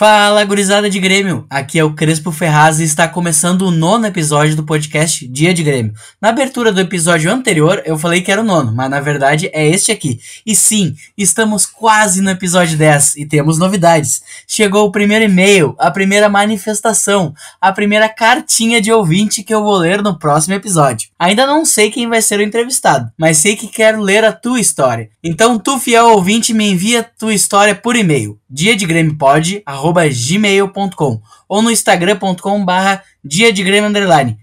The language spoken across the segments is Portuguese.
Fala, gurizada de Grêmio! Aqui é o Crespo Ferraz e está começando o nono episódio do podcast Dia de Grêmio. Na abertura do episódio anterior, eu falei que era o nono, mas na verdade é este aqui. E sim, estamos quase no episódio 10 e temos novidades. Chegou o primeiro e-mail, a primeira manifestação, a primeira cartinha de ouvinte que eu vou ler no próximo episódio. Ainda não sei quem vai ser o entrevistado, mas sei que quero ler a tua história. Então, tu, fiel ouvinte, me envia tua história por e-mail. Dia de Grêmio pode, gmail.com ou no instagram.com barra dia de Grêmio underline.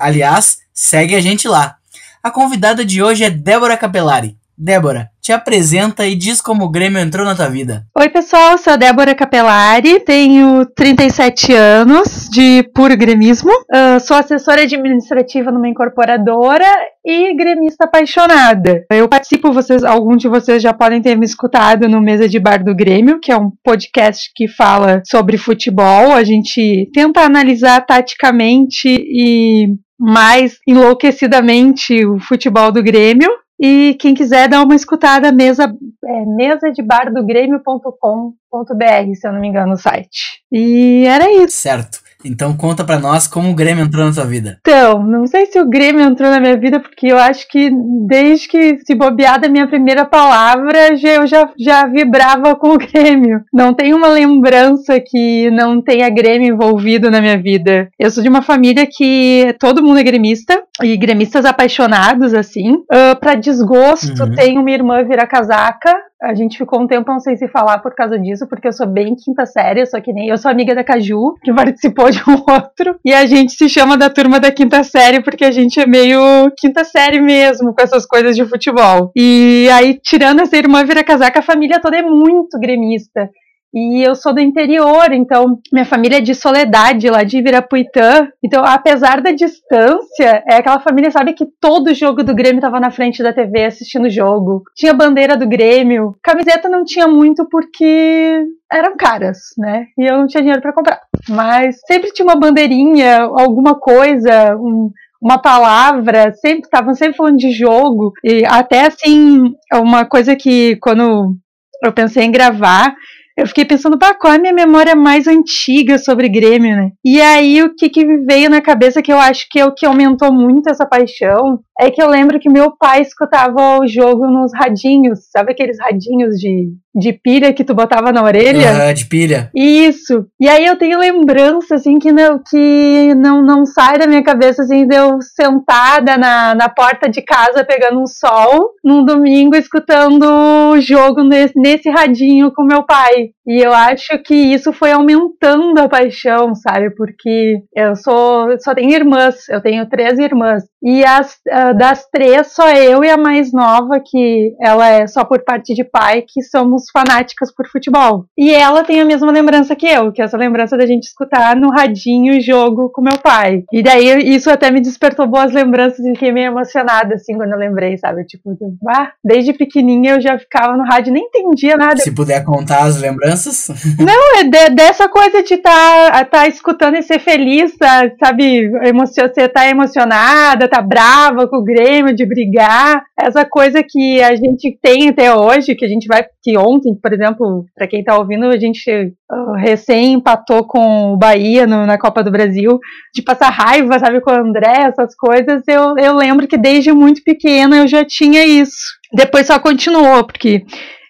Aliás, segue a gente lá. A convidada de hoje é Débora Capelari. Débora, te apresenta e diz como o Grêmio entrou na tua vida. Oi, pessoal, sou a Débora Capelari, tenho 37 anos de puro gremismo, uh, sou assessora administrativa numa incorporadora e gremista apaixonada. Eu participo, vocês, alguns de vocês já podem ter me escutado no Mesa de Bar do Grêmio, que é um podcast que fala sobre futebol. A gente tenta analisar taticamente e mais enlouquecidamente o futebol do Grêmio. E quem quiser dar uma escutada, mesa, é, mesa de bar do Grêmio.com.br, se eu não me engano, o site. E era isso. Certo. Então conta para nós como o Grêmio entrou na sua vida. Então, não sei se o Grêmio entrou na minha vida, porque eu acho que desde que se bobear da minha primeira palavra, eu já, já vibrava com o Grêmio. Não tem uma lembrança que não tenha Grêmio envolvido na minha vida. Eu sou de uma família que todo mundo é gremista, e gremistas apaixonados, assim. Uh, para desgosto, uhum. tenho uma irmã vira-casaca, a gente ficou um tempo sem se falar por causa disso, porque eu sou bem quinta série, sou que nem. Eu sou amiga da Caju, que participou de um outro. E a gente se chama da turma da quinta série, porque a gente é meio quinta série mesmo, com essas coisas de futebol. E aí, tirando essa irmã vira casaca, a família toda é muito gremista. E eu sou do interior, então minha família é de Soledade, lá de Ibirapuitã. Então, apesar da distância, é aquela família, sabe, que todo jogo do Grêmio estava na frente da TV assistindo o jogo. Tinha bandeira do Grêmio. Camiseta não tinha muito porque eram caras, né? E eu não tinha dinheiro para comprar. Mas sempre tinha uma bandeirinha, alguma coisa, um, uma palavra, sempre estavam sempre falando de jogo. E até assim, uma coisa que quando eu pensei em gravar, eu fiquei pensando, pá, qual é a minha memória mais antiga sobre Grêmio, né? E aí o que, que veio na cabeça que eu acho que é o que aumentou muito essa paixão é que eu lembro que meu pai escutava o jogo nos radinhos, sabe aqueles radinhos de, de pilha que tu botava na orelha? Ah, de pilha. Isso. E aí eu tenho lembrança, assim, que não, que não, não sai da minha cabeça, assim, de eu sentada na, na porta de casa pegando um sol, num domingo, escutando o jogo nesse, nesse radinho com meu pai. E eu acho que isso foi aumentando a paixão, sabe? Porque eu sou, só tenho irmãs, eu tenho três irmãs. E as, uh, das três, só eu e a mais nova, que ela é só por parte de pai, que somos fanáticas por futebol. E ela tem a mesma lembrança que eu, que é essa lembrança da gente escutar no radinho o jogo com meu pai. E daí isso até me despertou boas lembranças e fiquei meio emocionada, assim, quando eu lembrei, sabe? Tipo, ah, desde pequenininha eu já ficava no rádio, nem entendia nada. Se puder contar as lembranças. Não, é de, dessa coisa de estar tá, tá escutando e ser feliz, sabe? Emocio, você tá emocionada, tá brava com o Grêmio, de brigar. Essa coisa que a gente tem até hoje, que a gente vai. Que ontem, por exemplo, para quem tá ouvindo, a gente uh, recém empatou com o Bahia no, na Copa do Brasil, de passar raiva, sabe, com o André, essas coisas. Eu, eu lembro que desde muito pequena eu já tinha isso. Depois só continuou, porque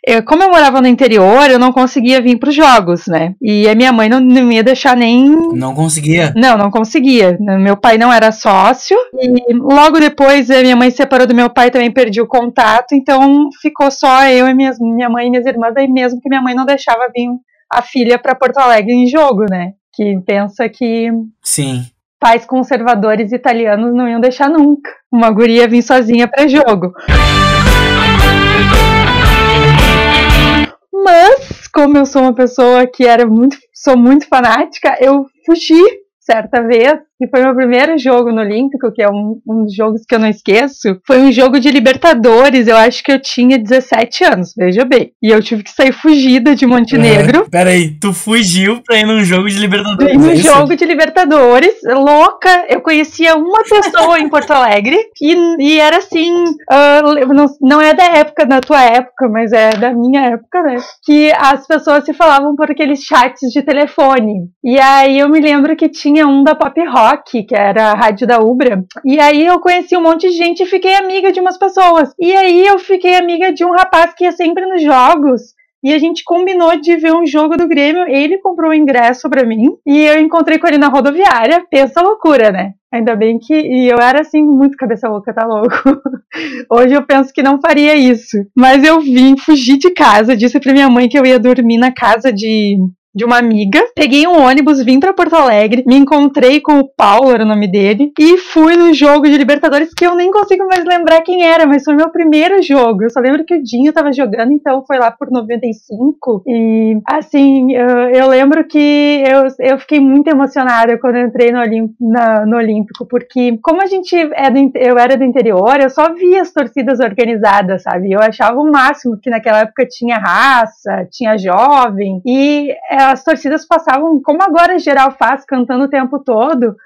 eu, como eu morava no interior, eu não conseguia vir para os jogos, né? E a minha mãe não, não ia deixar nem. Não conseguia? Não, não conseguia. Meu pai não era sócio. E logo depois a minha mãe se separou do meu pai, também perdi o contato. Então ficou só eu e minhas, minha mãe e minhas irmãs. Aí mesmo que minha mãe não deixava vir a filha para Porto Alegre em jogo, né? Que pensa que. Sim pais conservadores italianos não iam deixar nunca uma guria vir sozinha para jogo. Mas, como eu sou uma pessoa que era muito, sou muito fanática, eu fugi certa vez que foi meu primeiro jogo no Olímpico, que é um, um dos jogos que eu não esqueço, foi um jogo de Libertadores. Eu acho que eu tinha 17 anos, veja bem. E eu tive que sair fugida de Montenegro. Uhum. Peraí, tu fugiu pra ir num jogo de Libertadores? Num é jogo de Libertadores, louca. Eu conhecia uma pessoa em Porto Alegre e, e era assim. Uh, não, não é da época, da tua época, mas é da minha época, né? Que as pessoas se falavam por aqueles chats de telefone. E aí eu me lembro que tinha um da Pop Rock, que era a rádio da Ubra. E aí eu conheci um monte de gente e fiquei amiga de umas pessoas. E aí eu fiquei amiga de um rapaz que ia sempre nos jogos. E a gente combinou de ver um jogo do Grêmio. Ele comprou o um ingresso para mim. E eu encontrei com ele na rodoviária. Pensa loucura, né? Ainda bem que. E eu era assim, muito cabeça louca, tá louco? Hoje eu penso que não faria isso. Mas eu vim fugir de casa, disse pra minha mãe que eu ia dormir na casa de de uma amiga. Peguei um ônibus, vim para Porto Alegre, me encontrei com o Paulo, era o nome dele, e fui no jogo de Libertadores que eu nem consigo mais lembrar quem era, mas foi meu primeiro jogo. Eu só lembro que o Dinho tava jogando, então foi lá por 95. E assim, eu, eu lembro que eu, eu fiquei muito emocionada quando entrei no, na, no Olímpico, porque como a gente é do, eu era do interior, eu só via as torcidas organizadas, sabe? Eu achava o máximo que naquela época tinha raça, tinha jovem, e é, as torcidas passavam, como agora geral faz, cantando o tempo todo,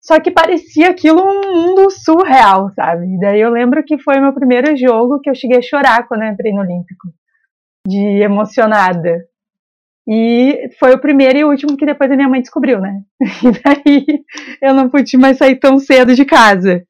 só que parecia aquilo um mundo surreal, sabe? E daí eu lembro que foi meu primeiro jogo que eu cheguei a chorar quando eu entrei no Olímpico, de emocionada. E foi o primeiro e último que depois a minha mãe descobriu, né? E daí eu não pude mais sair tão cedo de casa.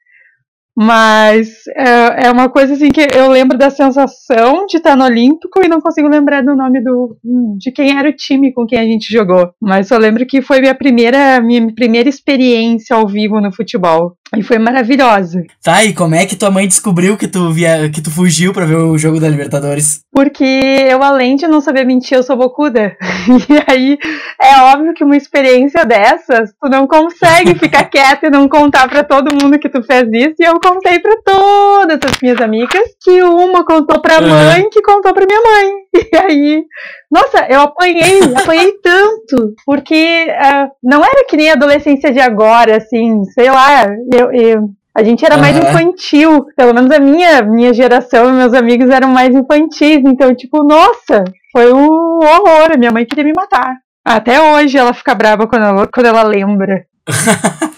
Mas é, é, uma coisa assim que eu lembro da sensação de estar no Olímpico e não consigo lembrar do nome do, de quem era o time com quem a gente jogou. Mas só lembro que foi minha primeira, minha primeira experiência ao vivo no futebol. E foi maravilhosa. Tá, e como é que tua mãe descobriu que tu, via, que tu fugiu para ver o jogo da Libertadores? Porque eu, além de não saber mentir, eu sou bocuda. E aí, é óbvio que uma experiência dessas, tu não consegue ficar quieta e não contar para todo mundo que tu fez isso. E eu contei para todas as minhas amigas, que uma contou pra uhum. mãe, que contou pra minha mãe. E aí, nossa, eu apanhei, apanhei tanto, porque uh, não era que nem a adolescência de agora, assim, sei lá, eu, eu a gente era uhum. mais infantil, pelo menos a minha, minha geração, meus amigos eram mais infantis, então, tipo, nossa, foi um horror, a minha mãe queria me matar. Até hoje ela fica brava quando ela, quando ela lembra.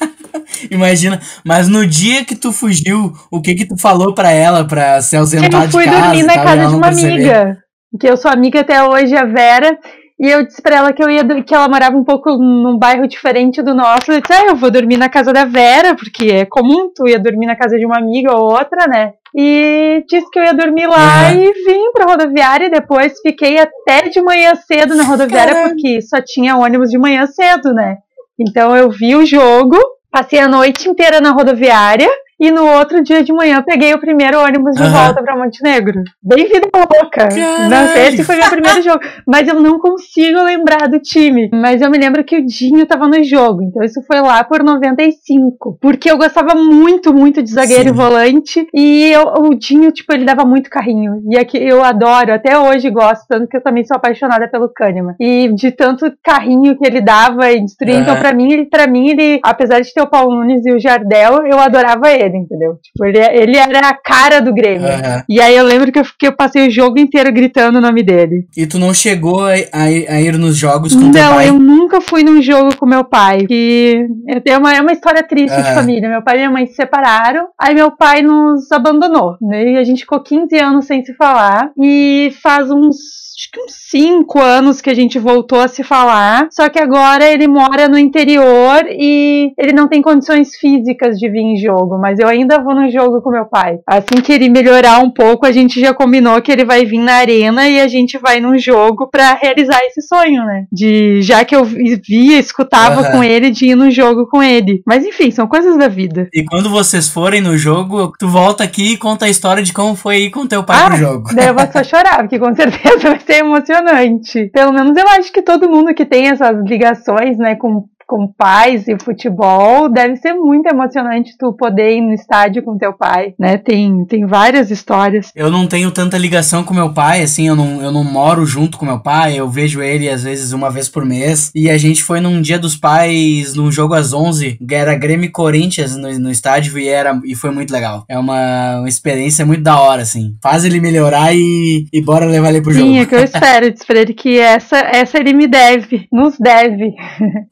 Imagina, mas no dia que tu fugiu, o que que tu falou para ela para se ausentar de casa? Eu fui dormir na casa de uma amiga, que eu sou amiga até hoje, a Vera, e eu disse pra ela que eu ia que ela morava um pouco num bairro diferente do nosso. Eu disse, ah, eu vou dormir na casa da Vera, porque é comum, tu ia dormir na casa de uma amiga ou outra, né? E disse que eu ia dormir lá uhum. e vim pra rodoviária e depois fiquei até de manhã cedo na rodoviária, Caramba. porque só tinha ônibus de manhã cedo, né? Então eu vi o jogo, Passei a noite inteira na rodoviária e no outro dia de manhã peguei o primeiro ônibus de uhum. volta para Montenegro. Bem vida louca. Não sei se foi meu primeiro jogo, mas eu não consigo lembrar do time. Mas eu me lembro que o Dinho tava no jogo, então isso foi lá por 95. Porque eu gostava muito, muito de zagueiro Sim. e volante. E eu, o Dinho, tipo, ele dava muito carrinho. E aqui eu adoro, até hoje gosto, tanto que eu também sou apaixonada pelo Kahneman. E de tanto carrinho que ele dava e destruía. Uhum. Então, pra mim, ele, pra mim, ele, apesar de ter o Paulo Nunes e o Jardel, eu adorava ele entendeu? Tipo, ele, ele era a cara do Grêmio. Uhum. E aí eu lembro que eu, eu passei o jogo inteiro gritando o nome dele. E tu não chegou a, a, a ir nos jogos com não, teu pai? Não, eu nunca fui num jogo com meu pai. Que é uma, é uma história triste uhum. de família. Meu pai e minha mãe se separaram, aí meu pai nos abandonou. Né? E a gente ficou 15 anos sem se falar. E faz uns acho que uns cinco anos que a gente voltou a se falar. Só que agora ele mora no interior e ele não tem condições físicas de vir em jogo. Mas eu ainda vou no jogo com meu pai. Assim que ele melhorar um pouco, a gente já combinou que ele vai vir na arena e a gente vai num jogo para realizar esse sonho, né? De já que eu via, escutava uhum. com ele, de ir no jogo com ele. Mas enfim, são coisas da vida. E quando vocês forem no jogo, tu volta aqui e conta a história de como foi ir com teu pai ah, pro jogo. Daí eu vou só chorar, porque com certeza vai ser emocionante. Pelo menos eu acho que todo mundo que tem essas ligações, né, com com pais e futebol, deve ser muito emocionante tu poder ir no estádio com teu pai, né? Tem, tem várias histórias. Eu não tenho tanta ligação com meu pai, assim, eu não, eu não moro junto com meu pai, eu vejo ele às vezes uma vez por mês. E a gente foi num dia dos pais, num jogo às 11, que era Grêmio Corinthians no, no estádio e, era, e foi muito legal. É uma, uma experiência muito da hora, assim. Faz ele melhorar e, e bora levar ele pro Sim, jogo. Sim, é que eu espero, espero que essa, essa ele me deve, nos deve.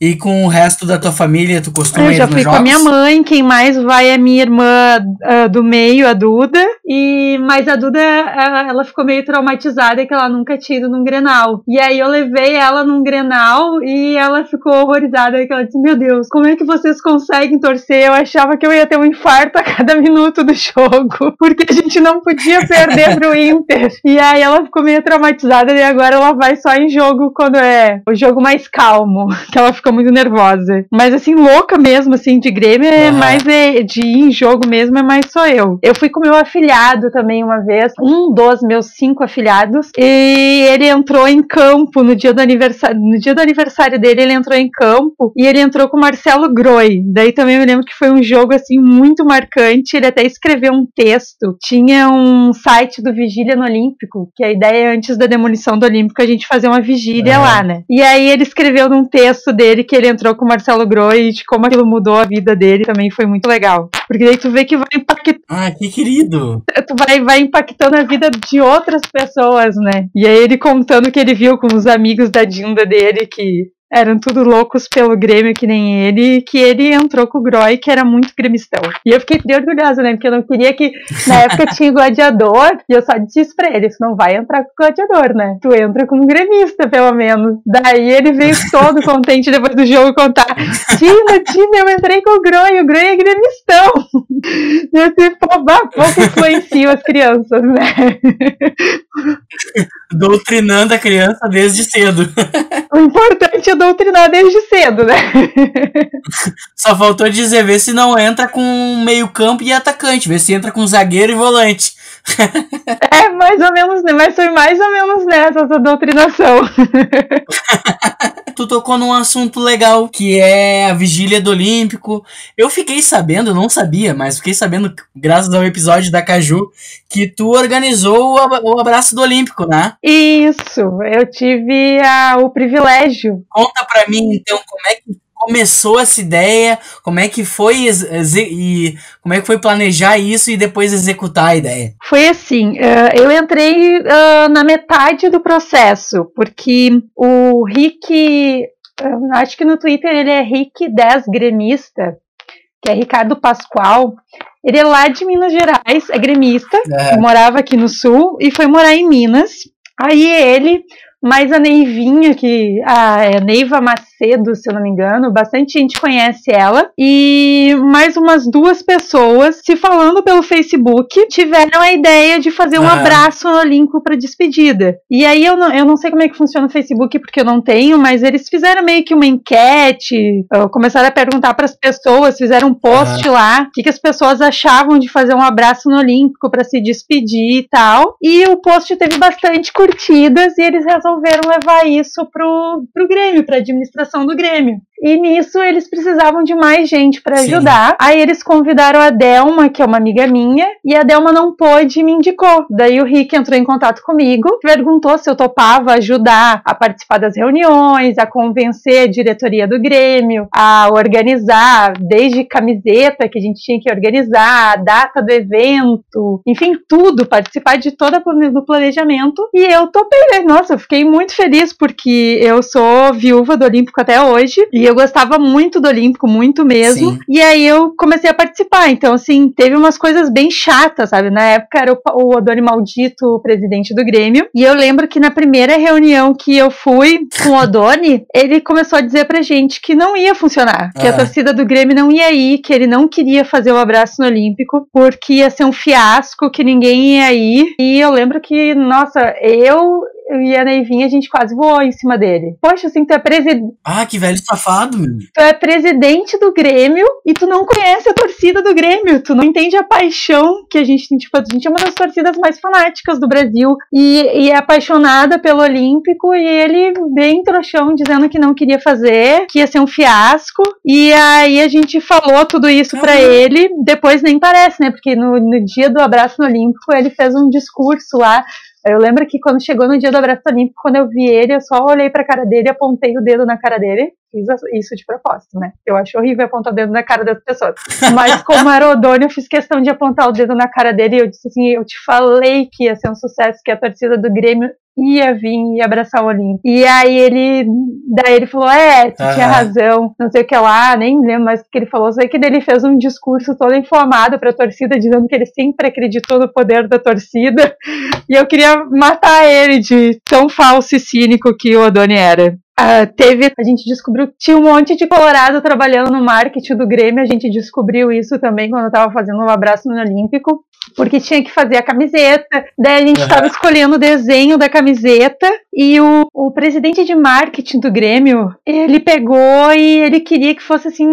E com o resto da tua família, tu costuma eu ir já fui com jogos? a minha mãe, quem mais vai é minha irmã uh, do meio, a Duda. E mas a Duda, uh, ela ficou meio traumatizada que ela nunca tinha ido num Grenal. E aí eu levei ela num Grenal e ela ficou horrorizada que ela disse: "Meu Deus, como é que vocês conseguem torcer? Eu achava que eu ia ter um infarto a cada minuto do jogo, porque a gente não podia perder pro Inter". E aí ela ficou meio traumatizada e agora ela vai só em jogo quando é o jogo mais calmo, que ela fica muito nervosa. Mas assim, louca mesmo, assim, de Grêmio é Uhum. mais é, de ir em jogo mesmo, é mais só eu. Eu fui com meu afilhado também uma vez, um dos meus cinco afilhados, e ele entrou em campo no dia do aniversário. No dia do aniversário dele, ele entrou em campo e ele entrou com o Marcelo Groi. Daí também eu me lembro que foi um jogo assim muito marcante. Ele até escreveu um texto. Tinha um site do Vigília no Olímpico, que a ideia é antes da demolição do Olímpico a gente fazer uma vigília É. lá, né? E aí ele escreveu num texto dele que ele entrou com o Marcelo Groi e de como aquilo mudou a vida dele também foi muito legal. Porque daí tu vê que vai impactar, Ah, que querido. Vai, vai impactando a vida de outras pessoas, né? E aí ele contando que ele viu com os amigos da Dinda dele que eram tudo loucos pelo Grêmio que nem ele, que ele entrou com o Groy, que era muito gremistão. E eu fiquei bem orgulhosa, né? Porque eu não queria que. Na época tinha o gladiador, e eu só disse isso pra ele: tu não vai entrar com o gladiador, né? Tu entra como gremista, pelo menos. Daí ele veio todo contente depois do jogo contar: Tina, Tina, eu entrei com o Groy, o Groy é gremistão. E eu disse, pô, pouco influenciam as crianças, né? Doutrinando a criança desde cedo. O importante é doutrinar desde cedo, né? Só faltou dizer, vê se não entra com meio campo e atacante, vê se entra com zagueiro e volante. É mais ou menos? Mas foi mais ou menos nessa essa doutrinação. Tu tocou num assunto legal, que é a vigília do Olímpico. Eu fiquei sabendo, eu não sabia, mas fiquei sabendo, graças ao episódio da Caju, que tu organizou o abraço do Olímpico, né? Isso, eu tive a- o privilégio. Conta pra mim, então, como é que começou essa ideia, como é que foi e como é que foi planejar isso e depois executar a ideia. Foi assim, eh, eu entrei ah, na metade do processo, porque o Rick, ah, acho que no Twitter ele é Rick10 Gremista, que é Ricardo Pascoal. Ele é lá de Minas Gerais, é gremista, É. morava aqui no sul e foi morar em Minas. Aí ele, mais a Neivinha, que a é Neiva Macedo, se eu não me engano, bastante gente conhece ela, e mais umas duas pessoas se falando pelo Facebook tiveram a ideia de fazer um Aham. abraço no Olimpo para despedida. E aí eu não, eu não sei como é que funciona o Facebook porque eu não tenho, mas eles fizeram meio que uma enquete, ah, começaram a perguntar para as pessoas, fizeram um post lá, o que, que as pessoas achavam de fazer um abraço no Olímpico para se despedir e tal. E o post teve bastante curtidas e eles resolveram levar isso pro, pro Grêmio, pra administração do Grêmio. E nisso eles precisavam de mais gente para Sim. ajudar. Aí eles convidaram a Delma, que é uma amiga minha, e a Delma não pôde e me indicou. Daí o Rick entrou em contato comigo, perguntou se eu topava ajudar a participar das reuniões, a convencer a diretoria do Grêmio, a organizar, desde camiseta que a gente tinha que organizar, a data do evento, enfim, tudo, participar de toda a plane- do planejamento. E eu topei, né? Nossa, eu fiquei muito feliz porque eu sou viúva do Olímpico até hoje e eu gostava muito do Olímpico, muito mesmo. Sim. E aí eu comecei a participar. Então, assim, teve umas coisas bem chatas, sabe? Na época era o, o Odoni Maldito, o presidente do Grêmio. E eu lembro que na primeira reunião que eu fui com o Odoni, ele começou a dizer pra gente que não ia funcionar. Que a Ah. torcida do Grêmio não ia ir, que ele não queria fazer o abraço no Olímpico, porque ia ser um fiasco, que ninguém ia ir. E eu lembro que, nossa, eu e a Neivinha, a gente quase voou em cima dele. Poxa, assim, tu é presidente. Ah, que velho safado, meu. Tu é presidente do Grêmio e tu não conhece a torcida do Grêmio. Tu não entende a paixão que a gente tem. Tipo, a gente é uma das torcidas mais fanáticas do Brasil e, e é apaixonada pelo Olímpico e ele bem trouxão dizendo que não queria fazer, que ia ser um fiasco. E aí a gente falou tudo isso para ele. Depois nem parece, né? Porque no, no dia do abraço no Olímpico ele fez um discurso lá eu lembro que quando chegou no dia do abraço olímpico, quando eu vi ele, eu só olhei pra cara dele, apontei o dedo na cara dele. Fiz isso de propósito, né? Eu acho horrível apontar o dedo na cara das pessoas. Mas como era o dono, eu fiz questão de apontar o dedo na cara dele e eu disse assim, eu te falei que ia ser um sucesso, que a torcida do Grêmio ia vir e abraçar o Olímpio. E aí ele, daí ele falou, é, tu tinha razão, não sei o que lá, nem lembro mais o que ele falou, sei que ele fez um discurso todo inflamado pra torcida, dizendo que ele sempre acreditou no poder da torcida, e eu queria matar ele de tão falso e cínico que o Odoni era. Uh, teve, a gente descobriu que tinha um monte de colorado trabalhando no marketing do Grêmio, a gente descobriu isso também quando eu tava fazendo o um abraço no Olímpico, porque tinha que fazer a camiseta, daí a gente estava uhum. escolhendo o desenho da camiseta e o, o presidente de marketing do Grêmio, ele pegou e ele queria que fosse assim,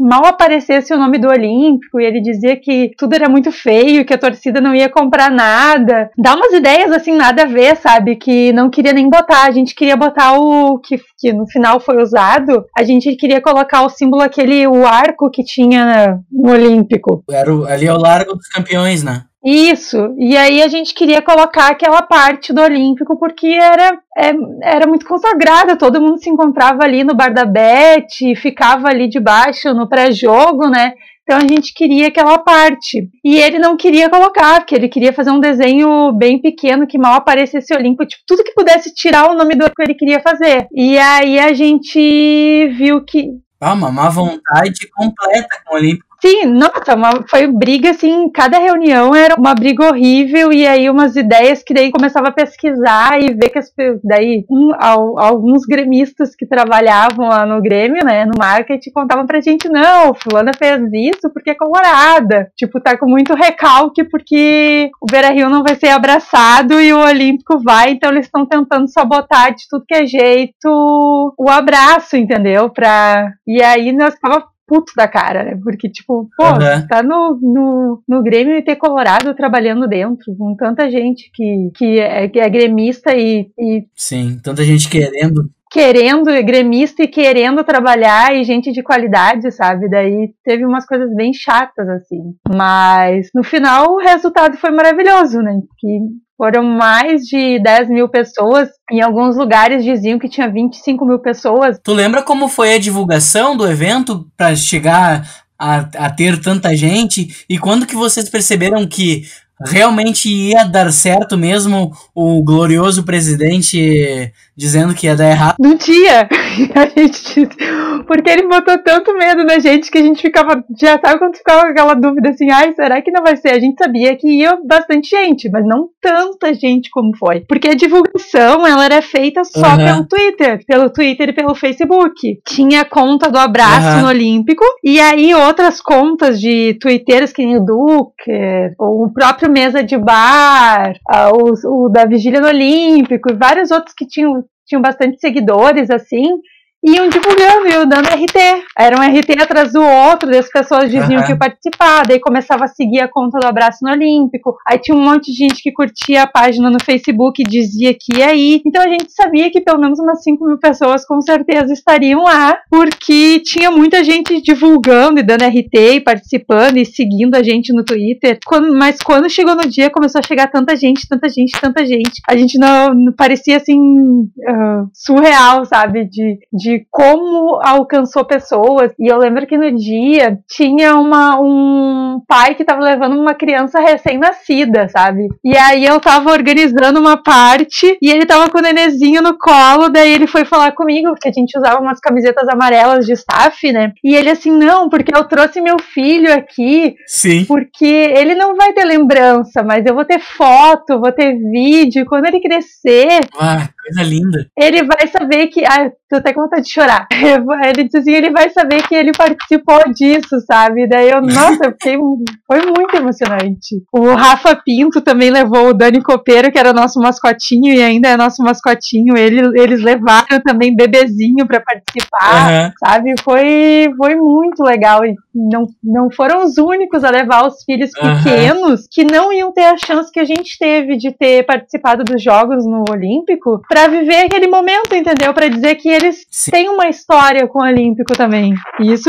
mal aparecesse o nome do Olímpico e ele dizia que tudo era muito feio, que a torcida não ia comprar nada. Dá umas ideias assim, nada a ver, sabe, que não queria nem botar, a gente queria botar o que, que no final foi usado, a gente queria colocar o símbolo aquele, o arco que tinha no Olímpico. Era o, ali é o Largo dos Campeões, né? Isso, e aí a gente queria colocar aquela parte do Olímpico porque era, é, era muito consagrada, todo mundo se encontrava ali no bar da Beth, ficava ali debaixo no pré-jogo, né? Então a gente queria aquela parte. E ele não queria colocar, porque ele queria fazer um desenho bem pequeno que mal aparecesse Olimpo, tipo, tudo que pudesse tirar o nome do que ele queria fazer. E aí a gente viu que. Ah, uma má vontade completa com o Olímpico Sim, nossa, uma, foi briga assim, cada reunião era uma briga horrível e aí umas ideias que daí começava a pesquisar e ver que as, daí um, alguns gremistas que trabalhavam lá no Grêmio, né, no marketing, contavam pra gente, não, fulana fez isso porque é colorada, tipo, tá com muito recalque porque o Beira-Rio não vai ser abraçado e o Olímpico vai, então eles estão tentando sabotar de tudo que é jeito o abraço, entendeu? Pra... E aí nós tava puto da cara, né? Porque, tipo, pô, uhum. tá no, no, no Grêmio e ter Colorado trabalhando dentro, com tanta gente que, que, é, que é gremista e, e. Sim, tanta gente querendo querendo, gremista e querendo trabalhar e gente de qualidade, sabe? Daí teve umas coisas bem chatas, assim. Mas no final o resultado foi maravilhoso, né? Que foram mais de 10 mil pessoas. Em alguns lugares diziam que tinha 25 mil pessoas. Tu lembra como foi a divulgação do evento para chegar a, a, ter tanta gente? E quando que vocês perceberam que realmente ia dar certo mesmo o glorioso presidente dizendo que ia dar errado? Não tinha. A gente porque ele botou tanto medo na gente que a gente ficava, já sabe quando ficava com aquela dúvida assim, ai, será que não vai ser? A gente sabia que ia bastante gente, mas não tanta gente como foi. Porque a divulgação, ela era feita só uhum. pelo Twitter, pelo Twitter e pelo Facebook. Tinha a conta do abraço uhum. no Olímpico, e aí outras contas de twitteiros que nem o Duque, ou o próprio Mesa de Bar, o, o da Vigília no Olímpico, e vários outros que tinham tinham bastante seguidores, assim, iam divulgando, iam dando RT. Era um RT atrás do outro, as pessoas diziam uhum. que ia participar, daí começava a seguir a conta do Abraço no Olímpico. Aí tinha um monte de gente que curtia a página no Facebook e dizia que ia ir. Então a gente sabia que pelo menos umas 5 mil pessoas com certeza estariam lá, porque tinha muita gente divulgando e dando RT e participando e seguindo a gente no Twitter. Quando, mas quando chegou no dia, começou a chegar tanta gente, tanta gente, tanta gente. A gente não, não parecia assim uh, surreal, sabe? De, de de como alcançou pessoas. E eu lembro que no dia tinha uma, um pai que tava levando uma criança recém-nascida, sabe? E aí eu tava organizando uma parte e ele tava com o nenezinho no colo, daí ele foi falar comigo, porque a gente usava umas camisetas amarelas de staff, né? E ele assim, não, porque eu trouxe meu filho aqui. Sim. Porque ele não vai ter lembrança, mas eu vou ter foto, vou ter vídeo. Quando ele crescer. Ah, coisa linda. Ele vai saber que. Ah, tô até com vontade de chorar. Ele disse assim, ele vai saber que ele participou disso, sabe? Daí eu, nossa, eu fiquei, foi muito emocionante. O Rafa Pinto também levou o Dani Copeiro, que era nosso mascotinho e ainda é nosso mascotinho. Ele, eles levaram também bebezinho para participar, uhum. sabe? Foi, foi muito legal. E não, não foram os únicos a levar os filhos pequenos uhum. que não iam ter a chance que a gente teve de ter participado dos Jogos no Olímpico para viver aquele momento, entendeu? Para dizer que eles Têm uma história com o Olímpico também. E isso,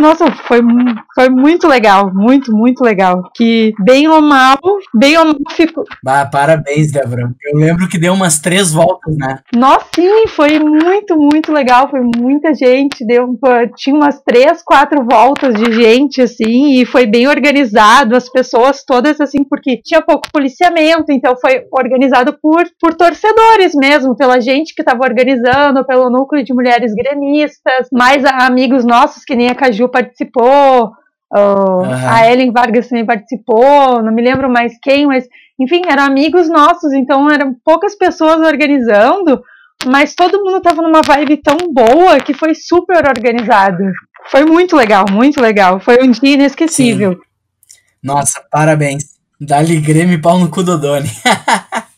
nossa, foi, foi muito legal, muito, muito legal. Que bem ou mal, bem ou mal ficou. Bah, parabéns, Débora. Eu lembro que deu umas três voltas, né? Nossa, sim, foi muito, muito legal. Foi muita gente. Deu, tinha umas três, quatro voltas de gente, assim, e foi bem organizado. As pessoas todas, assim, porque tinha pouco policiamento, então foi organizado por, por torcedores mesmo, pela gente que estava organizando, pelo núcleo de mulheres gremistas, mais amigos nossos, que nem a Caju participou, uhum. A Ellen Vargas também participou, não me lembro mais quem, mas enfim, eram amigos nossos, então eram poucas pessoas organizando, mas todo mundo tava numa vibe tão boa que foi super organizado. Foi muito legal, muito legal. Foi um dia inesquecível. Sim. Nossa, parabéns. Dali Grêmio pau no cu do Doni.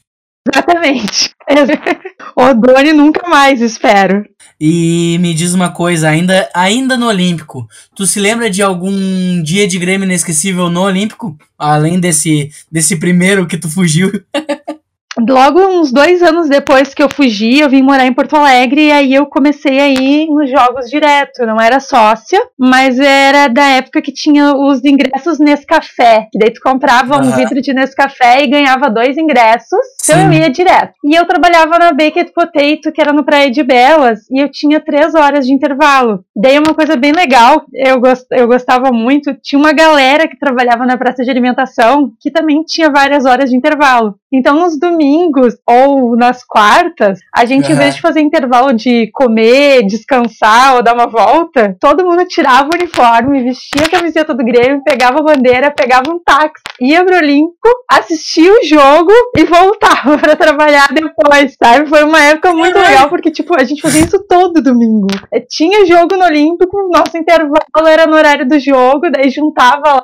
Exatamente. O Doni nunca mais, espero. E me diz uma coisa, ainda, ainda no Olímpico, tu se lembra de algum dia de Grêmio inesquecível no Olímpico? Além desse, desse primeiro que tu fugiu? logo uns dois anos depois que eu fugi, eu vim morar em Porto Alegre e aí eu comecei a ir nos jogos direto. Não era sócia, mas era da época que tinha os ingressos Nescafé. Que daí tu comprava uhum. um vidro de Nescafé e ganhava dois ingressos. Então Sim. eu ia direto. E eu trabalhava na Baked Potato, que era no Praia de Belas, e eu tinha três horas de intervalo. Daí uma coisa bem legal, eu, gost, eu gostava muito, tinha uma galera que trabalhava na praça de alimentação que também tinha várias horas de intervalo. Então nos domingos domingos ou nas quartas, a gente, uhum. em vez de fazer intervalo de comer, descansar ou dar uma volta, todo mundo tirava o uniforme, vestia a camiseta do Grêmio, pegava a bandeira, pegava um táxi, ia pro Olímpico, assistia o jogo e voltava para trabalhar depois, sabe? Foi uma época muito uhum. legal, porque, tipo, a gente fazia isso todo domingo. É, tinha jogo no Olímpico, nosso intervalo era no horário do jogo, daí juntava lá,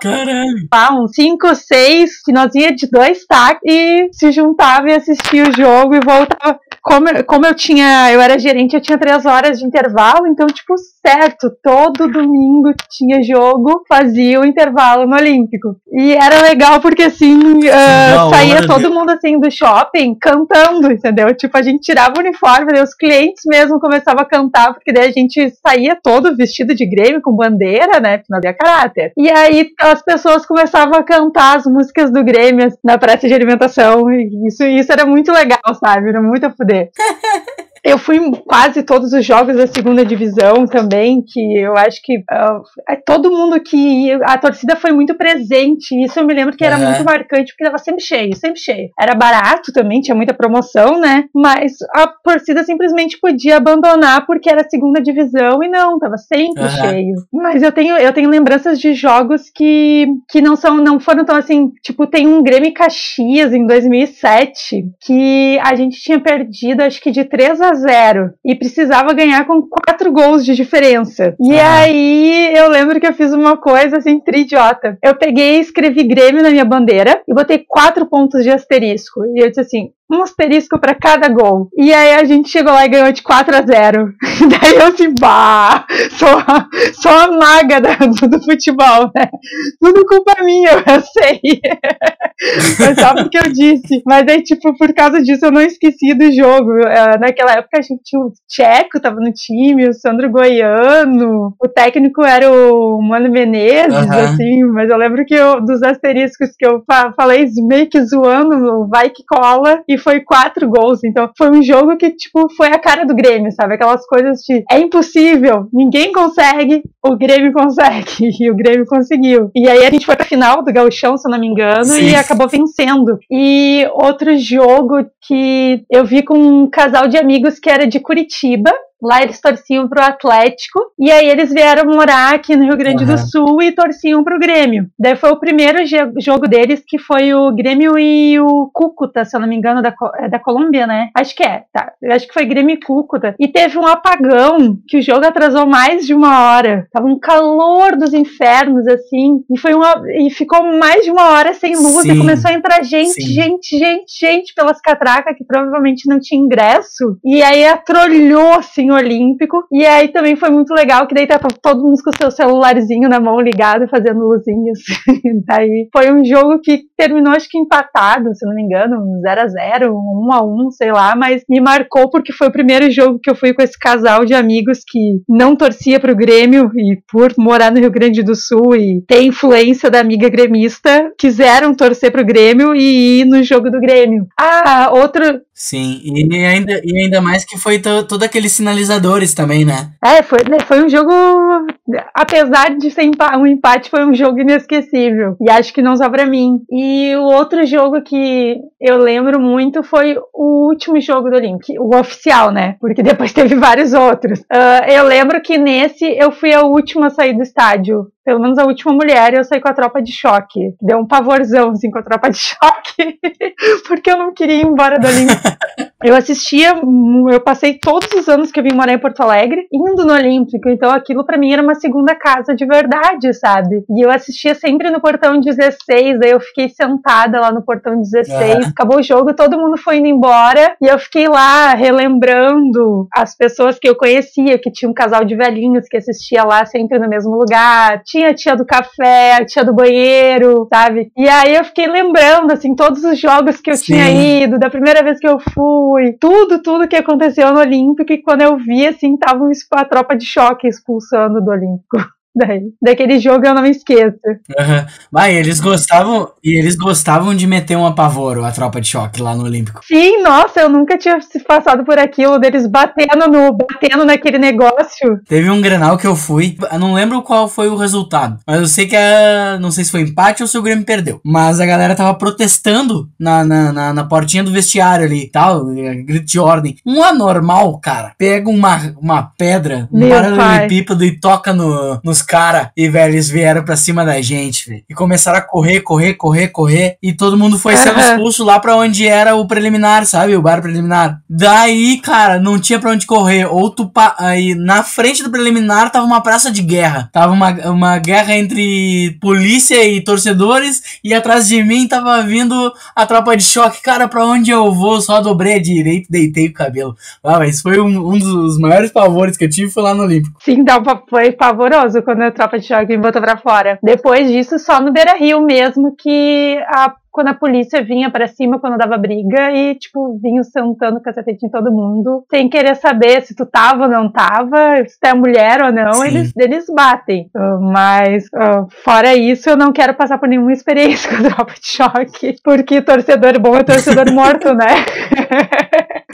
lá uns 5, 6, que nós ia de dois táxis e se juntava assistia o jogo e voltava. Como, como eu tinha, eu era gerente, eu tinha três horas de intervalo, então, tipo, certo, todo domingo tinha jogo, fazia o intervalo no Olímpico. E era legal porque, assim, uh, saía todo mundo, assim, do shopping cantando, entendeu? Tipo, a gente tirava o uniforme, daí os clientes mesmo começavam a cantar, porque daí a gente saía todo vestido de Grêmio, com bandeira, né, não havia caráter. E aí as pessoas começavam a cantar as músicas do Grêmio na praça de alimentação, e isso, isso era muito legal, sabe? Era muito a fuder. Eu fui em quase todos os jogos da segunda divisão também, que eu acho que uh, todo mundo que a torcida foi muito presente. Isso eu me lembro que era uhum. muito marcante, porque estava sempre cheio, sempre cheio. Era barato também, tinha muita promoção, né? Mas a torcida simplesmente podia abandonar porque era segunda divisão e não, estava sempre uhum. cheio. Mas eu tenho, eu tenho lembranças de jogos que, que não são, não foram tão assim, tipo, tem um Grêmio Caxias em 2007 que a gente tinha perdido acho que de 3 a 0 e precisava ganhar com quatro gols de diferença. E ah. aí eu lembro que eu fiz uma coisa assim, tridiota. Eu peguei e escrevi Grêmio na minha bandeira e botei quatro pontos de asterisco. E eu disse assim: um asterisco para cada gol. E aí a gente chegou lá e ganhou de 4 a 0. Daí eu assim, bah, sou, sou a maga do, do, futebol, né? Tudo culpa minha, eu sei. Foi só porque eu disse. Mas aí, tipo, por causa disso eu não esqueci do jogo. É, naquela época a gente tinha o Tcheco, tava no time, o Sandro Goiano, o técnico era o Mano Menezes, uhum. assim, mas eu lembro que eu, dos asteriscos que eu falei meio que zoando, vai que cola, e foi quatro gols. Então foi um jogo que, tipo, foi a cara do Grêmio, sabe? Aquelas coisas de é impossível, ninguém consegue, o Grêmio consegue. E o Grêmio conseguiu. E aí a gente foi pra final do Gauchão, se eu não me engano, Sim. e acabou vencendo. E outro jogo que eu vi com um casal de amigos que era de Curitiba, Lá eles torciam pro Atlético. E aí eles vieram morar aqui no Rio Grande uhum. do Sul e torciam pro Grêmio. Daí foi o primeiro jogo deles que foi o Grêmio e o Cúcuta, se eu não me engano, da, é da Colômbia, né? Acho que é, tá. Acho que foi Grêmio e Cúcuta. E teve um apagão que o jogo atrasou mais de uma hora. Tava um calor dos infernos, assim. E foi uma. E ficou mais de uma hora sem luz Sim. e começou a entrar gente, Sim. gente, gente, gente pelas catracas que provavelmente não tinha ingresso. E aí atrolhou assim Olímpico. E aí também foi muito legal que daí tava todo mundo com o seu celularzinho na mão ligado, fazendo luzinhas. daí foi um jogo que terminou acho que empatado, se não me engano, 0 a 0 1 a 1 sei lá, mas me marcou porque foi o primeiro jogo que eu fui com esse casal de amigos que não torcia pro Grêmio e por morar no Rio Grande do Sul e ter influência da amiga gremista, quiseram torcer pro Grêmio e ir no jogo do Grêmio. Ah, outro Sim, e ainda, e ainda mais que foi to, todo aqueles sinalizadores também, né? É, foi, né, foi um jogo. Apesar de ser um empate, foi um jogo inesquecível. E acho que não só pra mim. E o outro jogo que eu lembro muito foi o último jogo do Olympic, o oficial, né? Porque depois teve vários outros. Uh, eu lembro que nesse eu fui a última a sair do estádio pelo menos a última mulher, eu saí com a tropa de choque. Deu um pavorzão, assim, com a tropa de choque, porque eu não queria ir embora do Olímpico. eu assistia, eu passei todos os anos que eu vim morar em Porto Alegre, indo no Olímpico, então aquilo para mim era uma segunda casa de verdade, sabe? E eu assistia sempre no portão 16, daí eu fiquei sentada lá no portão 16, acabou o jogo, todo mundo foi indo embora, e eu fiquei lá relembrando as pessoas que eu conhecia, que tinha um casal de velhinhos que assistia lá sempre no mesmo lugar, tinha tinha a tia do café, a tia do banheiro, sabe? E aí eu fiquei lembrando, assim, todos os jogos que eu Sim. tinha ido, da primeira vez que eu fui, tudo, tudo que aconteceu no Olímpico, e quando eu vi, assim, tava a tropa de choque expulsando do Olímpico. Daí, daquele jogo eu não me esqueço. Uhum. Mas eles gostavam, e eles gostavam de meter um apavoro, a tropa de choque lá no Olímpico. Sim, nossa, eu nunca tinha passado por aquilo deles batendo no batendo naquele negócio. Teve um Grenal que eu fui, eu não lembro qual foi o resultado, mas eu sei que a, não sei se foi empate ou se o Grêmio perdeu, mas a galera tava protestando na, na, na, na portinha do vestiário ali, tal, grito de ordem. Um anormal, cara, pega uma, uma pedra, um paralelepípedo e toca no, nos cara e, velho, eles vieram pra cima da gente, velho. E começaram a correr, correr, correr, correr. E todo mundo foi sendo expulso lá pra onde era o preliminar, sabe? O bar preliminar. Daí, cara, não tinha pra onde correr. Ou tu. Pa... Aí, na frente do preliminar tava uma praça de guerra. Tava uma, uma guerra entre polícia e torcedores. E atrás de mim tava vindo a tropa de choque. Cara, pra onde eu vou? Só dobrei a direita deitei o cabelo. Ah, mas foi um, um dos maiores pavores que eu tive foi lá no Olímpico. Sim, dá, foi pavoroso quando a tropa de choque me botou pra fora. Depois disso, só no Beira Rio mesmo que a quando a polícia vinha para cima quando dava briga e, tipo, vinham sentando cacetete em todo mundo, sem querer saber se tu tava ou não tava, se tu é mulher ou não, eles, eles batem. Mas, uh, fora isso, eu não quero passar por nenhuma experiência com a tropa de choque, porque torcedor bom é torcedor morto, né?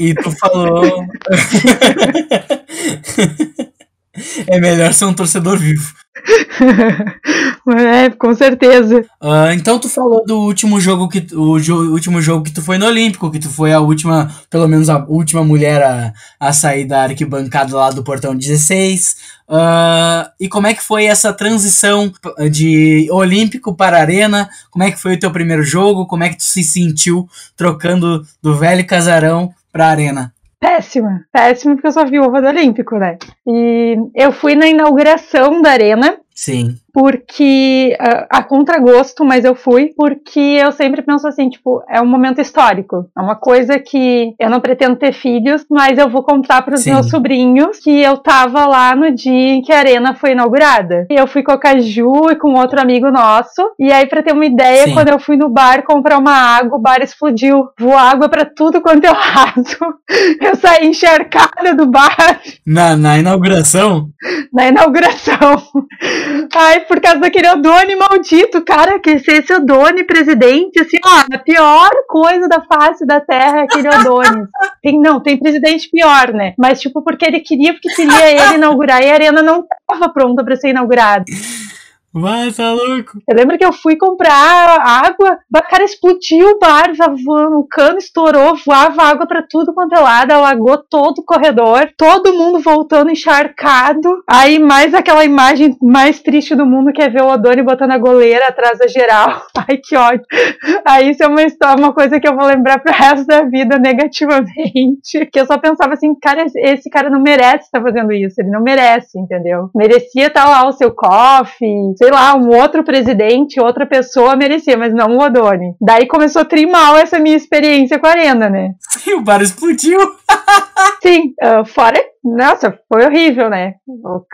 E tu falou. É melhor ser um torcedor vivo. é, com certeza. Uh, então tu falou do último jogo que o, jo último jogo que tu foi no Olímpico, que tu foi a última, pelo menos a última mulher a, a sair da arquibancada lá do portão 16. Uh, ah, e como é que foi essa transição de Olímpico para Arena? Como é que foi o teu primeiro jogo? Como é que tu se sentiu trocando do velho casarão para Arena? Péssima. Péssima porque eu sou viúva do Olímpico, né? E eu fui na inauguração da arena. Sim porque a, a contragosto, mas eu fui porque eu sempre penso assim, tipo, é um momento histórico, é uma coisa que eu não pretendo ter filhos, mas eu vou contar para os meus sobrinhos que eu tava lá no dia em que a arena foi inaugurada. E eu fui com a Caju e com outro amigo nosso, e aí para ter uma ideia, Sim. quando eu fui no bar comprar uma água, o bar explodiu, voou água para tudo quanto eu raso. Eu saí encharcada do bar. Na, na inauguração? Na inauguração. Ai, por causa daquele Odone maldito, cara, que se esse Odone presidente, assim, ó, a pior coisa da face da terra é aquele Odone. Tem, não, tem presidente pior, né? Mas, tipo, porque ele queria, porque queria ele inaugurar e a arena não tava pronta para ser inaugurada. Vai, tá louco. Eu lembro que eu fui comprar água, o cara explodiu o bar, o cano estourou, voava água pra tudo quanto é lado, alagou todo o corredor, todo mundo voltando encharcado. Aí mais aquela imagem mais triste do mundo que é ver o Odoni botando a goleira atrás da geral. Ai, que ódio. Aí isso é uma história, uma coisa que eu vou lembrar pro resto da vida negativamente. Que eu só pensava assim, cara, esse cara não merece estar fazendo isso, ele não merece, entendeu? Merecia estar lá o seu coffee, sei lá, um outro presidente, outra pessoa merecia, mas não o Odoni. Daí começou a trimar essa minha experiência com a Arena, né? Sim, o bar explodiu. Sim, uh, fora nossa, foi horrível, né?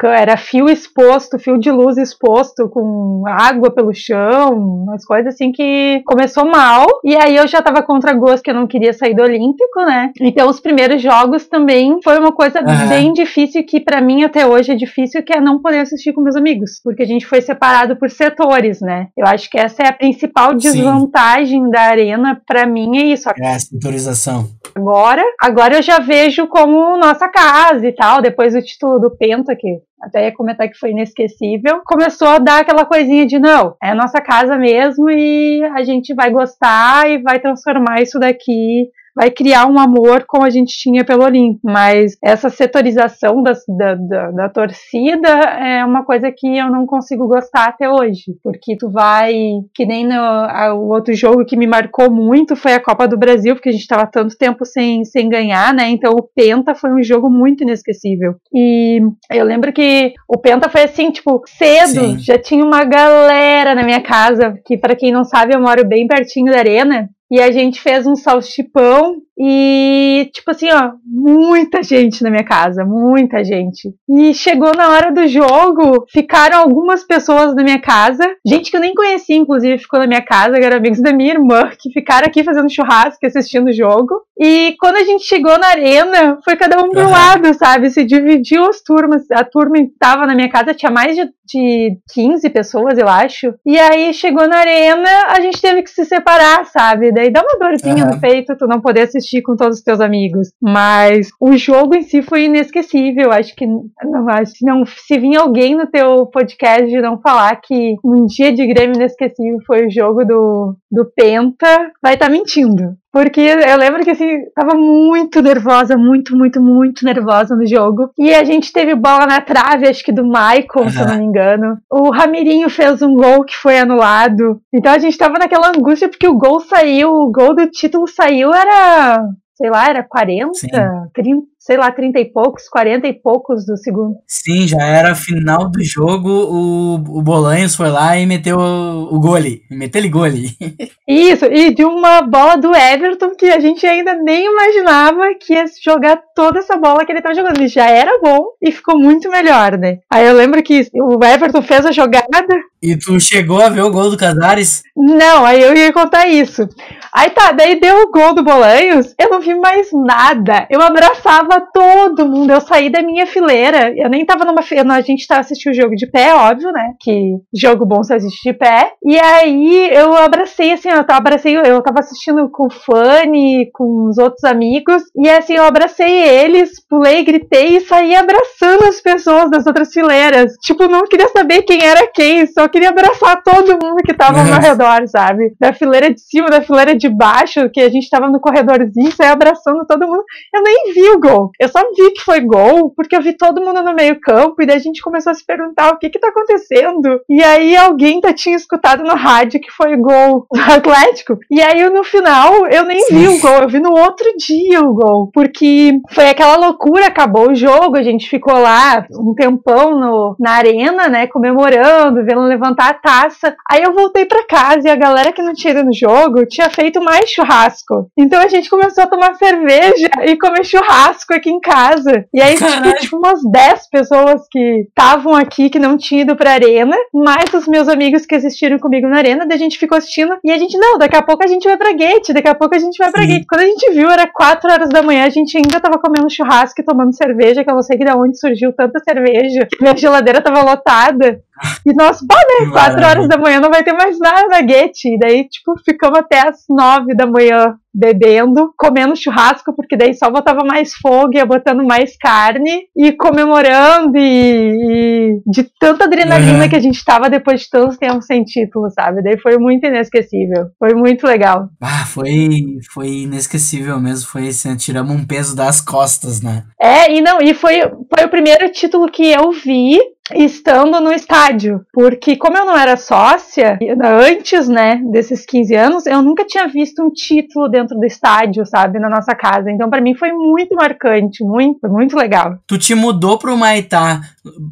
Era fio exposto, fio de luz exposto, com água pelo chão, umas coisas assim que começou mal. E aí eu já tava contra gosto que eu não queria sair do Olímpico, né? Então os primeiros jogos também foi uma coisa uhum. bem difícil que para mim até hoje é difícil, que é não poder assistir com meus amigos, porque a gente foi separado por setores, né? Eu acho que essa é a principal desvantagem Sim. da arena para mim é isso. É a setorização. Agora, agora eu já vejo como nossa casa e tal, depois o título do Penta, que até ia comentar que foi inesquecível, começou a dar aquela coisinha de não, é nossa casa mesmo e a gente vai gostar e vai transformar isso daqui vai criar um amor como a gente tinha pelo Olimpo. Mas essa setorização da, da, da, da, torcida é uma coisa que eu não consigo gostar até hoje. Porque tu vai, que nem no a, o outro jogo que me marcou muito foi a Copa do Brasil, porque a gente estava tanto tempo sem, sem ganhar, né? Então o Penta foi um jogo muito inesquecível. E eu lembro que o Penta foi assim, tipo, cedo, Sim. já tinha uma galera na minha casa, que para quem não sabe, eu moro bem pertinho da arena. E a gente fez um salchipão e, tipo assim, ó, muita gente na minha casa, muita gente. E chegou na hora do jogo, ficaram algumas pessoas na minha casa, gente que eu nem conhecia, inclusive, ficou na minha casa, que eram amigos da minha irmã, que ficaram aqui fazendo churrasco, assistindo o jogo. E quando a gente chegou na arena, foi cada um pro uhum. lado, sabe? Se dividiu as turmas. A turma estava na minha casa, tinha mais de, de 15 pessoas, eu acho. E aí chegou na arena, a gente teve que se separar, sabe? Daí dá uma dorzinha uhum. no peito, tu não poder assistir assistir com todos os teus amigos. Mas o jogo em si foi inesquecível. Acho que não, acho não se vinha alguém no teu podcast de não falar que um dia de Grêmio inesquecível foi o jogo do, do Penta, vai estar tá mentindo. Porque eu lembro que assim, tava muito nervosa, muito, muito, muito nervosa no jogo. E a gente teve bola na trave, acho que do Michael, uhum. se eu não me engano. O Ramirinho fez um gol que foi anulado. Então a gente tava naquela angústia porque o gol saiu, o gol do título saiu, era sei lá, era 40, Sim. 30, sei lá, 30 e poucos, 40 e poucos do segundo. Sim, já era final do jogo, o, o Bolanhos foi lá e meteu o, o gole, meteu ele gole. Isso, e de uma bola do Everton que a gente ainda nem imaginava que ia jogar toda essa bola que ele estava jogando. Ele já era bom e ficou muito melhor, né? Aí eu lembro que o Everton fez a jogada. E tu chegou a ver o gol do Casares? Não, aí eu ia contar isso. Aí tá, daí deu o gol do Bolanhos, eu não vi mais nada. Eu abraçava todo mundo, eu saí da minha fileira. Eu nem tava numa fileira, a gente tava assistindo o jogo de pé, óbvio, né? Que jogo bom se assiste de pé. E aí eu abracei, assim, eu abracei, eu tava assistindo com o Fanny, com os outros amigos. E assim, eu abracei eles, pulei, gritei e saí abraçando as pessoas das outras fileiras. Tipo, não queria saber quem era quem, só queria abraçar todo mundo que tava ao meu redor, sabe? Da fileira de cima, da fileira de baixo, que a gente tava no corredorzinho, saí abraçando todo mundo. Eu nem vi o gol. Eu só vi que foi gol, porque eu vi todo mundo no meio campo, e daí a gente começou a se perguntar o que que tá acontecendo. E aí alguém tá, tinha escutado no rádio que foi gol do Atlético. E aí no final eu nem vi o gol, eu vi no outro dia o gol. Porque foi aquela loucura, acabou o jogo, a gente ficou lá um tempão no, na arena, né, comemorando, vendo levantar a taça. Aí eu voltei para casa e a galera que não tinha ido no jogo tinha feito mais churrasco. Então a gente começou a tomar cerveja e comer churrasco aqui em casa. E aí tinha tipo umas 10 pessoas que estavam aqui que não tinham ido pra arena, mais os meus amigos que assistiram comigo na arena, daí a gente ficou assistindo e a gente, não, daqui a pouco a gente vai pra gate, daqui a pouco a gente vai pra Sim. gate. Quando a gente viu, era 4 horas da manhã, a gente ainda tava comendo churrasco e tomando cerveja, que eu não sei de onde surgiu tanta cerveja. Minha geladeira tava lotada. E nós, pá, né? 4 horas da manhã não vai ter mais nada na Get. E daí, tipo, ficamos até as 9 da manhã bebendo, comendo churrasco, porque daí só botava mais fogo, ia botando mais carne e comemorando e, e de tanta adrenalina uhum. que a gente tava depois de tanto tempo sem título, sabe? Daí foi muito inesquecível. Foi muito legal. Ah, foi, foi inesquecível mesmo. Foi assim, tiramos um peso das costas, né? É, e não, e foi, foi o primeiro título que eu vi estando no estádio, porque como eu não era sócia, antes, né, desses 15 anos, eu nunca tinha visto um título dentro do estádio, sabe, na nossa casa. Então para mim foi muito marcante, muito, muito legal. Tu te mudou pro Maitá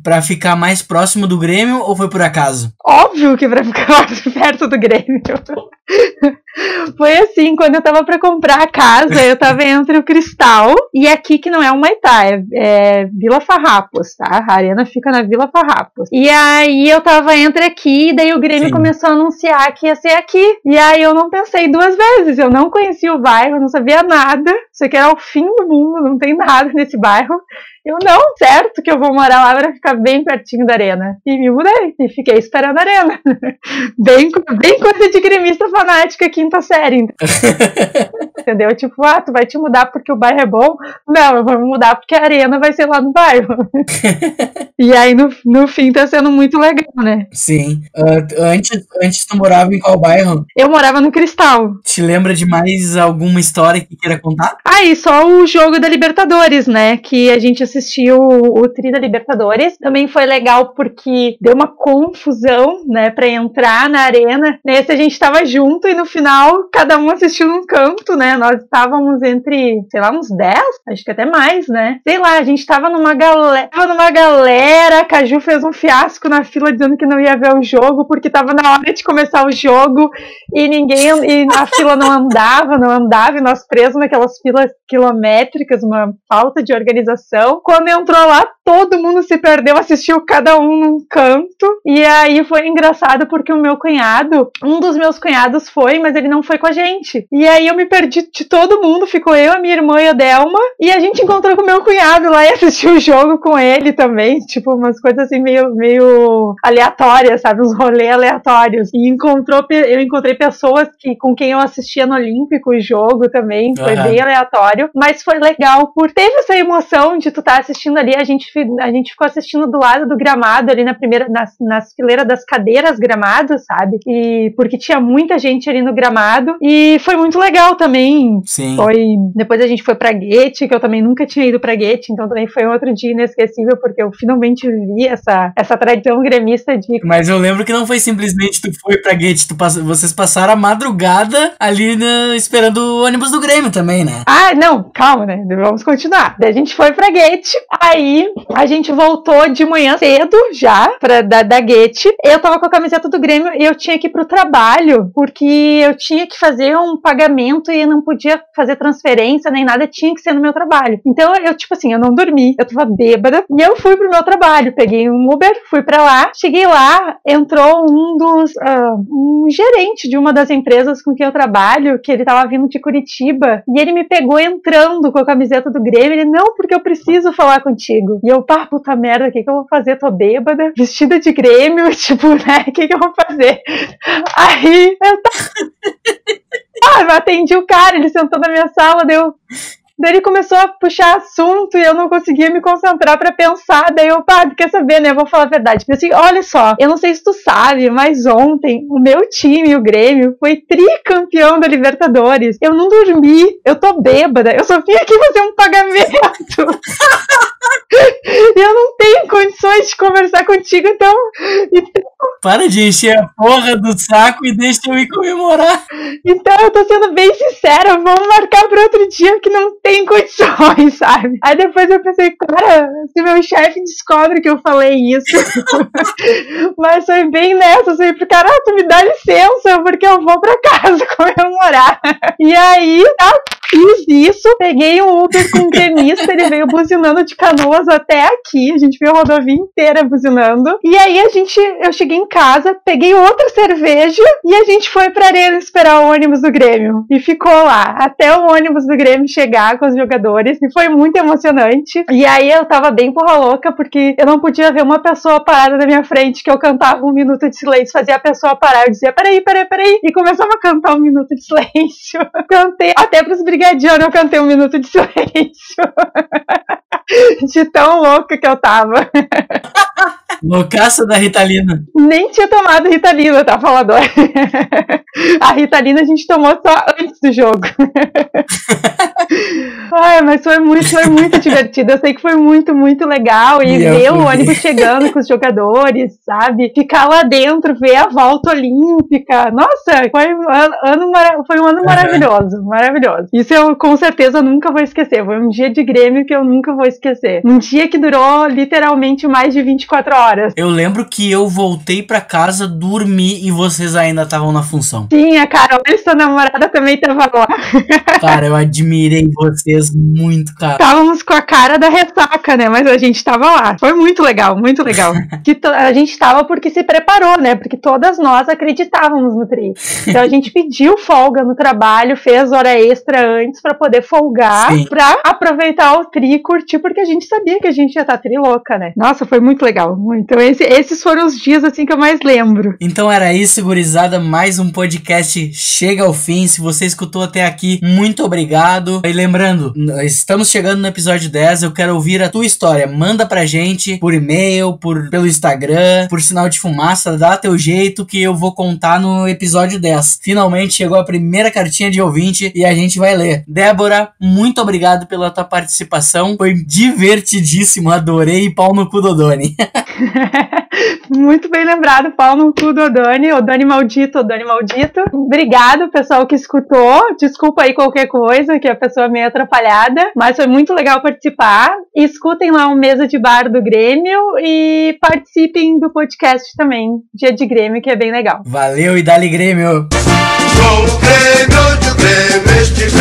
para ficar mais próximo do Grêmio ou foi por acaso? Óbvio que para ficar mais perto do Grêmio. Foi assim, quando eu tava para comprar a casa, eu tava entre o Cristal e aqui que não é o Maitá, é, é Vila Farrapos, tá? A arena fica na Vila Farrapos. E aí eu tava entre aqui, e daí o Grêmio Sim. começou a anunciar que ia ser aqui. E aí eu não pensei duas vezes, eu não conhecia o bairro, não sabia nada. Isso aqui era o fim do mundo, não tem nada nesse bairro. Eu não, certo que eu vou morar lá para ficar bem pertinho da arena. E me mudei e fiquei esperando a arena. bem, bem coisa de gremista fanática quinta série. Entendeu? Tipo, ah, tu vai te mudar porque o bairro é bom? Não, eu vou me mudar porque a arena vai ser lá no bairro. e aí no, no fim tá sendo muito legal, né? Sim. Uh, antes, antes tu morava em qual bairro? Eu morava no Cristal. Te lembra de mais alguma história que queira contar? Ah, e só o jogo da Libertadores, né? Que a gente assistiu assistiu o Tri da Libertadores. Também foi legal porque deu uma confusão, né, para entrar na arena. Nesse a gente estava junto e no final cada um assistiu num canto, né? Nós estávamos entre, sei lá, uns 10, acho que até mais, né? Sei lá, a gente estava numa galera, numa galera, a Caju fez um fiasco na fila dizendo que não ia ver o jogo porque estava na hora de começar o jogo e ninguém e a fila não andava, não andava e nós presos naquelas filas quilométricas, uma falta de organização quando entrou lá, todo mundo se perdeu, assistiu cada um num canto. E aí foi engraçado porque o meu cunhado, um dos meus cunhados foi, mas ele não foi com a gente. E aí eu me perdi de todo mundo, ficou eu, a minha irmã e a Delma. E a gente encontrou com o meu cunhado lá e assistiu o jogo com ele também. Tipo, umas coisas assim meio, meio aleatórias, sabe? Uns rolês aleatórios. E encontrou, eu encontrei pessoas que, com quem eu assistia no Olímpico o jogo também. Foi uhum. bem aleatório. Mas foi legal por teve essa emoção de tu estar tá assistindo ali, a gente, a gente ficou assistindo do lado do gramado, ali na primeira, nas, nas fileiras das cadeiras gramadas, sabe? E porque tinha muita gente ali no gramado. E foi muito legal também. Sim. Foi. Depois a gente foi pra Guete, que eu também nunca tinha ido pra Guete, então também foi outro dia inesquecível, porque eu finalmente vivi essa, essa tradição gremista de. Mas eu lembro que não foi simplesmente tu foi pra Guete, tu pass... vocês passaram a madrugada ali na... esperando o ônibus do Grêmio também, né? Ah, não, calma, né? Vamos continuar. Daí a gente foi pra Guete Aí a gente voltou de manhã cedo já pra, da, da Guete. Eu tava com a camiseta do Grêmio e eu tinha que ir pro trabalho, porque eu tinha que fazer um pagamento e eu não podia fazer transferência nem nada, tinha que ser no meu trabalho. Então eu, tipo assim, eu não dormi, eu tava bêbada e eu fui pro meu trabalho. Peguei um Uber, fui pra lá, cheguei lá, entrou um dos. Uh, um gerente de uma das empresas com quem eu trabalho, que ele tava vindo de Curitiba, e ele me pegou entrando com a camiseta do Grêmio. Ele, não, porque eu preciso falar contigo. E eu, pá, puta merda, o que, que eu vou fazer? Tô bêbada, vestida de Grêmio, tipo, né? O que, que eu vou fazer? Aí eu Ah, eu atendi o cara, ele sentou na minha sala, deu. Daí ele começou a puxar assunto e eu não conseguia me concentrar para pensar. Daí eu, pá, quer saber, né? Eu vou falar a verdade. Eu assim, olha só, eu não sei se tu sabe, mas ontem o meu time, o Grêmio, foi tricampeão da Libertadores. Eu não dormi, eu tô bêbada, eu só vim aqui fazer um pagamento. eu não tenho condições de conversar contigo, então. Para de encher a porra do saco e deixa eu ir comemorar. Então, eu tô sendo bem sincera, vamos marcar para outro dia que não tem condições, sabe? Aí depois eu pensei, cara, se meu chefe descobre que eu falei isso. Mas foi bem nessa, assim, porque, cara, tu me dá licença, porque eu vou pra casa comemorar. E aí, tá, fiz isso, peguei um Uber com um gremista, ele veio buzinando de canoas até aqui, a gente viu a rodovia inteira buzinando. E aí a gente, eu cheguei em casa, peguei outra cerveja e a gente foi pra arena esperar o ônibus do Grêmio. E ficou lá, até o ônibus do Grêmio chegar com os jogadores e foi muito emocionante. E aí eu tava bem porra louca porque eu não podia ver uma pessoa parada na minha frente que eu cantava um minuto de silêncio, fazia a pessoa parar, eu dizia, peraí, peraí, peraí, e começava a cantar um minuto de silêncio. Cantei, até pros brigadianos eu cantei um minuto de silêncio. de tão louca que eu tava. Loucaça da Ritalina. Nem tinha tomado Ritalina, tá, falador? A Ritalina a gente tomou só antes do jogo. Ai, mas foi muito, foi muito divertido. Eu sei que foi muito, muito legal. E, e ver o ônibus chegando com os jogadores, sabe? Ficar lá dentro, ver a volta olímpica. Nossa, foi um ano, foi um ano maravilhoso, maravilhoso. Isso eu com certeza nunca vou esquecer. Foi um dia de Grêmio que eu nunca vou esquecer. Um dia que durou literalmente mais de 24 horas. Eu lembro que eu voltei para casa, dormi e vocês ainda estavam na função. Sim, a Carol, sua namorada, também tava lá. Cara, eu admirei vocês muito, cara. Estávamos com a cara da ressaca, né? Mas a gente tava lá. Foi muito legal, muito legal. que a gente tava porque se preparou, né? Porque todas nós acreditávamos no tri. Então a gente pediu folga no trabalho, fez hora extra antes para poder folgar, para aproveitar o tri e curtir, porque a gente sabia que a gente ia estar tá tri louca, né? Nossa, foi muito legal. Então esse, esses foram os dias assim que eu mais lembro. Então era isso, gurizada. Mais um podcast chega ao fim. Se você escutou até aqui, muito obrigado. E lembrando, estamos chegando no episódio 10. Eu quero ouvir a tua história. Manda pra gente por e-mail, por, pelo Instagram, por sinal de fumaça. Dá teu jeito que eu vou contar no episódio 10. Finalmente chegou a primeira cartinha de ouvinte e a gente vai ler. Débora, muito obrigado pela tua participação. Foi divertidíssimo. Adorei. Pau no cu do Doni. Muito bem lembrado, pau no cu do Odani, Odani maldito, Odani maldito. Obrigado, pessoal que escutou. Desculpa aí qualquer coisa, que a pessoa é meio atrapalhada, mas foi muito legal participar. Escutem lá o Mesa de Bar do Grêmio e participem do podcast também, Dia de Grêmio, que é bem legal. Valeu e dali Grêmio! O Grêmio, onde o Grêmio estiver.